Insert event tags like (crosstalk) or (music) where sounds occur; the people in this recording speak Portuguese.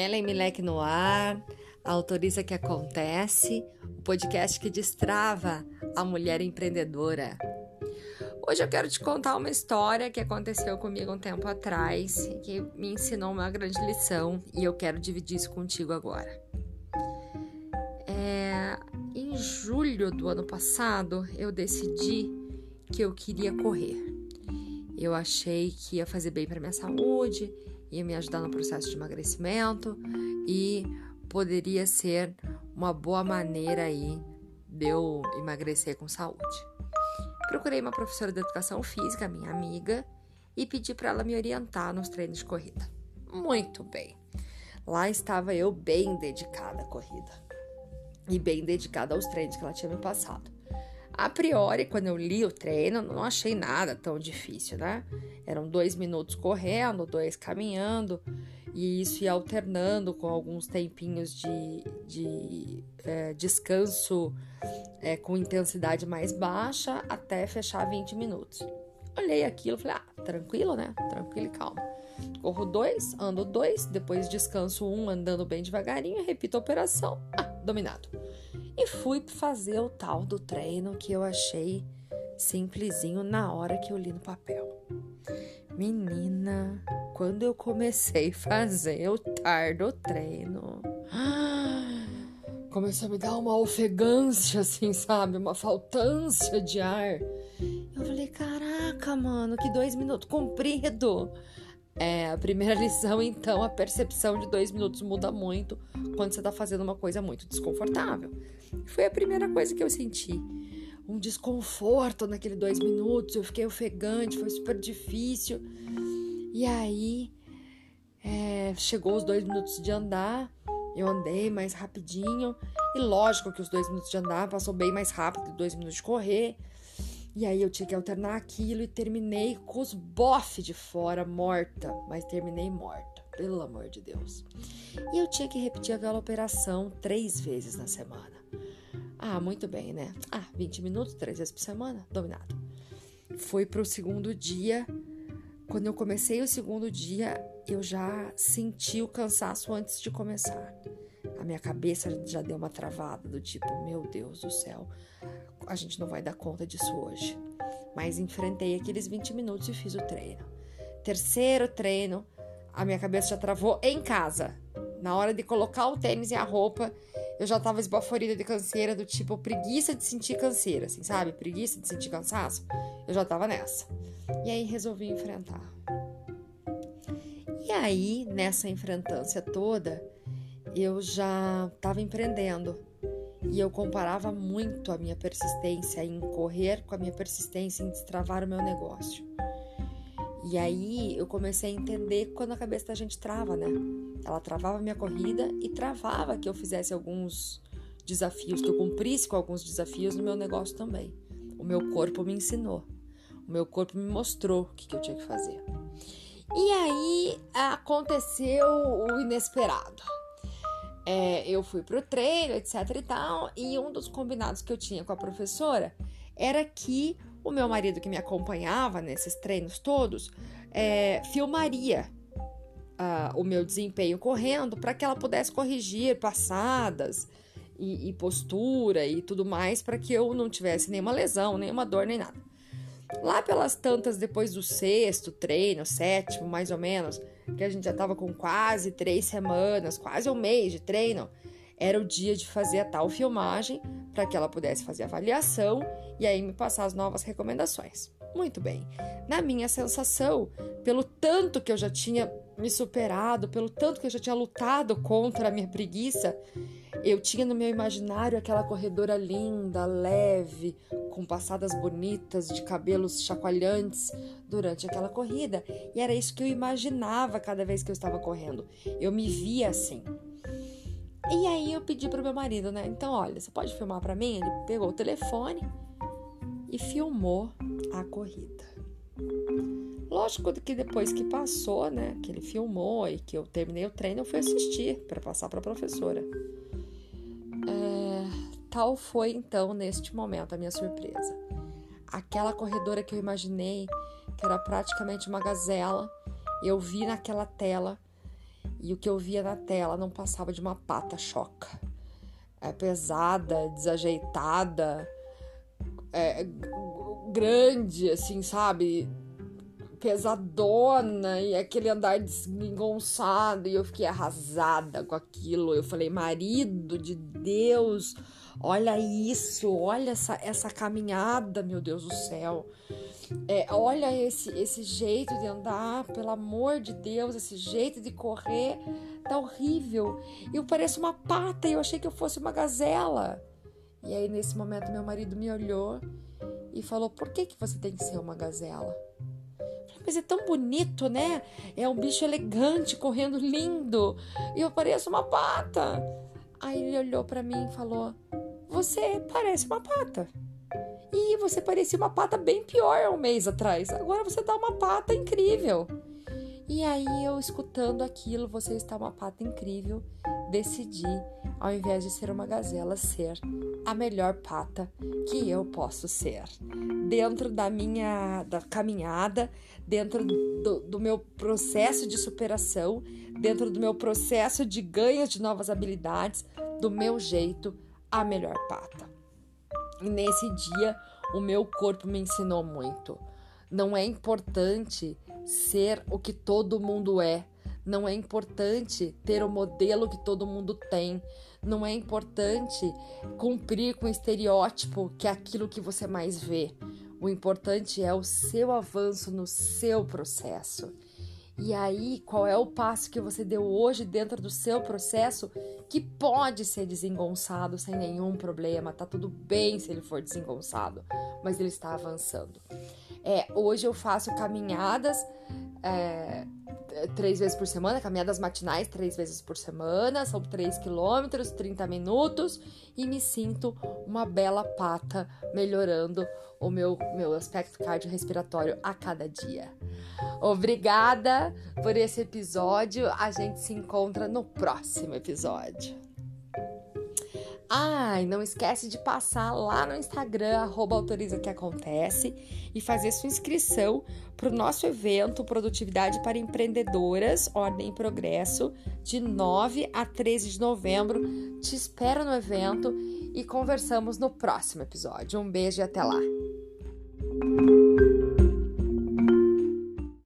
Ellen Milek no ar, autoriza que acontece, o podcast que destrava a mulher empreendedora. Hoje eu quero te contar uma história que aconteceu comigo um tempo atrás, que me ensinou uma grande lição e eu quero dividir isso contigo agora. É, em julho do ano passado, eu decidi que eu queria correr. Eu achei que ia fazer bem para minha saúde, ia me ajudar no processo de emagrecimento e poderia ser uma boa maneira aí de eu emagrecer com saúde. Procurei uma professora de educação física, minha amiga, e pedi para ela me orientar nos treinos de corrida. Muito bem. Lá estava eu bem dedicada à corrida e bem dedicada aos treinos que ela tinha me passado. A priori, quando eu li o treino, não achei nada tão difícil, né? Eram dois minutos correndo, dois caminhando, e isso ia alternando com alguns tempinhos de, de é, descanso é, com intensidade mais baixa até fechar 20 minutos. Olhei aquilo e falei, ah, tranquilo, né? Tranquilo e calmo. Corro dois, ando dois, depois descanso um andando bem devagarinho, repito a operação. Ah, dominado e fui fazer o tal do treino que eu achei simplesinho na hora que eu li no papel. Menina, quando eu comecei a fazer o tardo treino, (gasps) começou a me dar uma ofegância, assim, sabe? Uma faltância de ar. Eu falei, caraca, mano, que dois minutos comprido. É, a primeira lição, então, a percepção de dois minutos muda muito quando você tá fazendo uma coisa muito desconfortável. Foi a primeira coisa que eu senti. Um desconforto naqueles dois minutos, eu fiquei ofegante, foi super difícil. E aí, é, chegou os dois minutos de andar, eu andei mais rapidinho. E lógico que os dois minutos de andar passou bem mais rápido que dois minutos de correr. E aí eu tinha que alternar aquilo e terminei com os bofs de fora, morta. Mas terminei morta, pelo amor de Deus. E eu tinha que repetir aquela operação três vezes na semana. Ah, muito bem, né? Ah, 20 minutos, três vezes por semana, dominado. Foi pro segundo dia. Quando eu comecei o segundo dia, eu já senti o cansaço antes de começar. A minha cabeça já deu uma travada, do tipo, meu Deus do céu, a gente não vai dar conta disso hoje. Mas enfrentei aqueles 20 minutos e fiz o treino. Terceiro treino, a minha cabeça já travou em casa. Na hora de colocar o tênis e a roupa, eu já tava esbaforida de canseira, do tipo preguiça de sentir canseira, assim, sabe? Preguiça de sentir cansaço. Eu já tava nessa. E aí resolvi enfrentar. E aí, nessa enfrentância toda, eu já tava empreendendo. E eu comparava muito a minha persistência em correr com a minha persistência em destravar o meu negócio. E aí eu comecei a entender quando a cabeça da gente trava, né? Ela travava a minha corrida e travava que eu fizesse alguns desafios, que eu cumprisse com alguns desafios no meu negócio também. O meu corpo me ensinou. O meu corpo me mostrou o que, que eu tinha que fazer. E aí aconteceu o inesperado. É, eu fui pro treino, etc e tal, e um dos combinados que eu tinha com a professora era que o meu marido que me acompanhava nesses treinos todos é, filmaria uh, o meu desempenho correndo para que ela pudesse corrigir passadas e, e postura e tudo mais para que eu não tivesse nenhuma lesão, nenhuma dor, nem nada. Lá pelas tantas, depois do sexto treino, sétimo mais ou menos, que a gente já estava com quase três semanas, quase um mês de treino, era o dia de fazer a tal filmagem para que ela pudesse fazer a avaliação e aí me passar as novas recomendações. Muito bem. Na minha sensação, pelo tanto que eu já tinha me superado, pelo tanto que eu já tinha lutado contra a minha preguiça, eu tinha no meu imaginário aquela corredora linda, leve, com passadas bonitas de cabelos chacoalhantes durante aquela corrida, e era isso que eu imaginava cada vez que eu estava correndo. Eu me via assim. E aí eu pedi pro meu marido, né? Então, olha, você pode filmar para mim? Ele pegou o telefone e filmou a corrida. Lógico que depois que passou, né, que ele filmou e que eu terminei o treino, eu fui assistir para passar para a professora. É, tal foi então neste momento a minha surpresa. Aquela corredora que eu imaginei, que era praticamente uma gazela, eu vi naquela tela e o que eu via na tela não passava de uma pata choca. É pesada, desajeitada, é, grande, assim, sabe? Pesadona e aquele andar desengonçado. E eu fiquei arrasada com aquilo. Eu falei, marido de Deus, olha isso, olha essa, essa caminhada, meu Deus do céu. É, olha esse, esse jeito de andar, pelo amor de Deus, esse jeito de correr, tá horrível. Eu pareço uma pata e eu achei que eu fosse uma gazela. E aí, nesse momento, meu marido me olhou e falou: Por que, que você tem que ser uma gazela? Mas é tão bonito, né? É um bicho elegante, correndo lindo. E eu pareço uma pata. Aí ele olhou para mim e falou: Você parece uma pata. E você parecia uma pata bem pior um mês atrás. Agora você dá uma pata incrível. E aí eu escutando aquilo, você está uma pata incrível, decidi, ao invés de ser uma gazela, ser a melhor pata que eu posso ser. Dentro da minha da caminhada, dentro do, do meu processo de superação, dentro do meu processo de ganho de novas habilidades, do meu jeito, a melhor pata. E nesse dia, o meu corpo me ensinou muito. Não é importante ser o que todo mundo é. Não é importante ter o modelo que todo mundo tem. Não é importante cumprir com o estereótipo que é aquilo que você mais vê. O importante é o seu avanço no seu processo. E aí, qual é o passo que você deu hoje dentro do seu processo que pode ser desengonçado sem nenhum problema? Tá tudo bem se ele for desengonçado, mas ele está avançando. É, hoje eu faço caminhadas é, três vezes por semana, caminhadas matinais três vezes por semana, são 3 quilômetros, 30 minutos e me sinto uma bela pata melhorando o meu, meu aspecto cardiorrespiratório a cada dia. Obrigada por esse episódio, a gente se encontra no próximo episódio. Ah, não esquece de passar lá no Instagram, arroba autoriza que acontece, e fazer sua inscrição para o nosso evento Produtividade para Empreendedoras, Ordem e Progresso, de 9 a 13 de novembro. Te espero no evento e conversamos no próximo episódio. Um beijo e até lá!